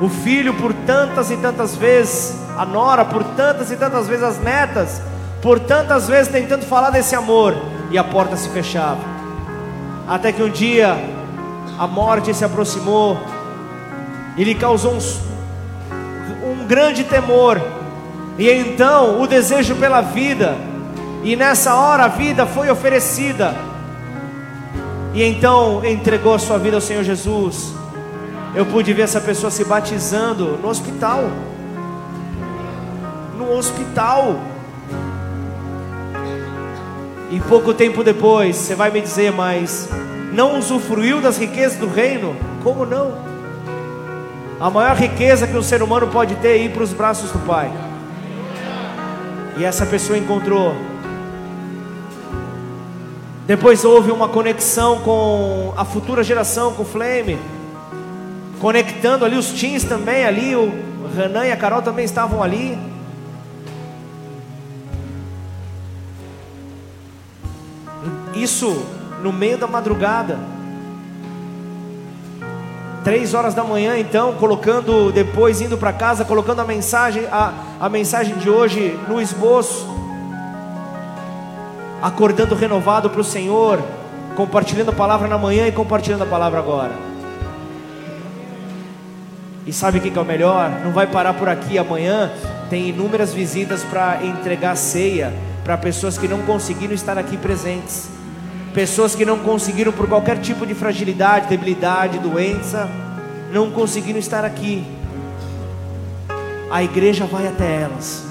Speaker 1: O filho, por tantas e tantas vezes, a nora, por tantas e tantas vezes, as netas, por tantas vezes tentando falar desse amor e a porta se fechava. Até que um dia a morte se aproximou e lhe causou um, um grande temor. E então o desejo pela vida, e nessa hora a vida foi oferecida. E então entregou a sua vida ao Senhor Jesus. Eu pude ver essa pessoa se batizando no hospital. No hospital. E pouco tempo depois, você vai me dizer, mas não usufruiu das riquezas do reino? Como não? A maior riqueza que um ser humano pode ter é ir para os braços do Pai. E essa pessoa encontrou. Depois houve uma conexão com a futura geração, com o Flame, conectando ali os teens também ali, o Renan e a Carol também estavam ali. Isso no meio da madrugada. Três horas da manhã, então, colocando depois indo para casa, colocando a mensagem, a, a mensagem de hoje no esboço, acordando renovado para o Senhor, compartilhando a palavra na manhã e compartilhando a palavra agora. E sabe o que é o melhor? Não vai parar por aqui amanhã. Tem inúmeras visitas para entregar ceia para pessoas que não conseguiram estar aqui presentes pessoas que não conseguiram, por qualquer tipo de fragilidade, debilidade, doença, não conseguiram estar aqui. A igreja vai até elas,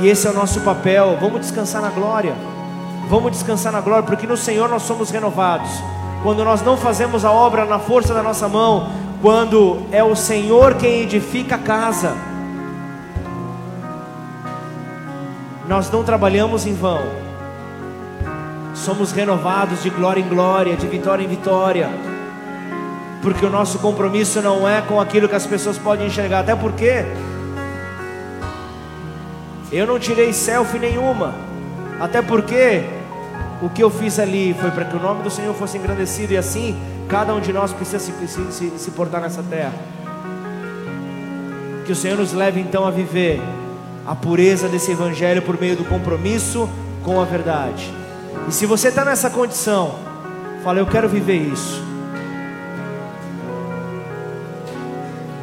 Speaker 1: e esse é o nosso papel. Vamos descansar na glória, vamos descansar na glória, porque no Senhor nós somos renovados. Quando nós não fazemos a obra na força da nossa mão, quando é o Senhor quem edifica a casa, nós não trabalhamos em vão somos renovados de glória em glória, de vitória em vitória, porque o nosso compromisso não é com aquilo que as pessoas podem enxergar, até porque eu não tirei selfie nenhuma, até porque o que eu fiz ali foi para que o nome do Senhor fosse engrandecido e assim cada um de nós precisa se, se, se, portar nessa terra. Que o Senhor nos leve então a viver a pureza desse Evangelho por meio do compromisso com a verdade. E se você está nessa condição, fala, eu quero viver isso.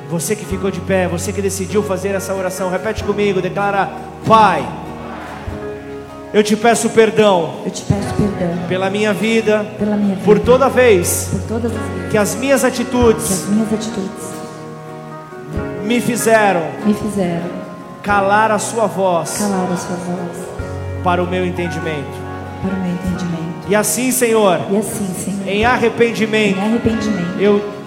Speaker 1: Você que ficou de pé, você que decidiu fazer essa oração, repete comigo, declara: Pai, eu te peço perdão.
Speaker 2: Eu te peço perdão
Speaker 1: pela minha vida,
Speaker 2: pela minha vida
Speaker 1: por toda vez,
Speaker 2: por todas as vezes
Speaker 1: que as minhas atitudes,
Speaker 2: que as minhas atitudes
Speaker 1: me fizeram,
Speaker 2: me fizeram
Speaker 1: calar a sua voz,
Speaker 2: calar a sua voz
Speaker 1: para o meu entendimento
Speaker 2: para o meu entendimento.
Speaker 1: E assim, Senhor,
Speaker 2: e assim, Senhor,
Speaker 1: em arrependimento,
Speaker 2: em arrependimento,
Speaker 1: eu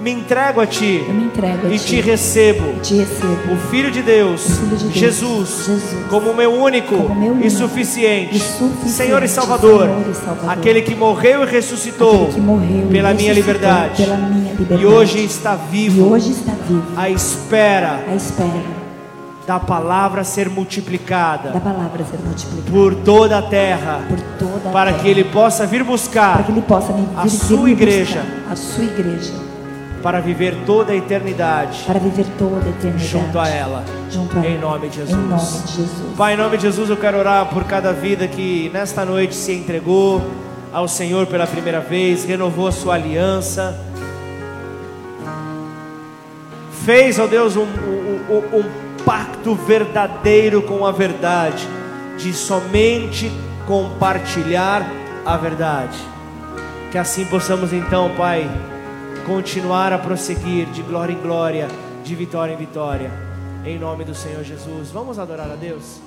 Speaker 1: me entrego a Ti,
Speaker 2: eu me entrego a
Speaker 1: e
Speaker 2: ti,
Speaker 1: te recebo,
Speaker 2: e te recebo,
Speaker 1: o Filho de Deus,
Speaker 2: Filho de Deus,
Speaker 1: Jesus,
Speaker 2: Jesus,
Speaker 1: como meu único,
Speaker 2: como meu
Speaker 1: e,
Speaker 2: único
Speaker 1: suficiente,
Speaker 2: e suficiente
Speaker 1: Senhor, e Salvador,
Speaker 2: Senhor e Salvador,
Speaker 1: aquele que morreu e ressuscitou,
Speaker 2: morreu e
Speaker 1: pela, minha
Speaker 2: ressuscitou pela minha liberdade,
Speaker 1: e hoje está vivo,
Speaker 2: e hoje está vivo,
Speaker 1: à espera,
Speaker 2: à espera
Speaker 1: da palavra ser multiplicada,
Speaker 2: da palavra ser multiplicada
Speaker 1: por toda a terra,
Speaker 2: toda a
Speaker 1: para
Speaker 2: terra,
Speaker 1: que Ele possa vir buscar,
Speaker 2: vir,
Speaker 1: a sua igreja,
Speaker 2: buscar, a sua igreja,
Speaker 1: para viver toda a eternidade
Speaker 2: para viver toda a eternidade
Speaker 1: junto a ela.
Speaker 2: junto a
Speaker 1: Em
Speaker 2: ela.
Speaker 1: nome de Jesus.
Speaker 2: Em nome de Jesus.
Speaker 1: Pai, em nome de Jesus, eu quero orar por cada vida que nesta noite se entregou ao Senhor pela primeira vez, renovou a sua aliança, fez, ó Deus, um, um, um, um pacto verdadeiro com a verdade, de somente compartilhar a verdade. Que assim possamos então, Pai, continuar a prosseguir de glória em glória, de vitória em vitória, em nome do Senhor Jesus. Vamos adorar a Deus.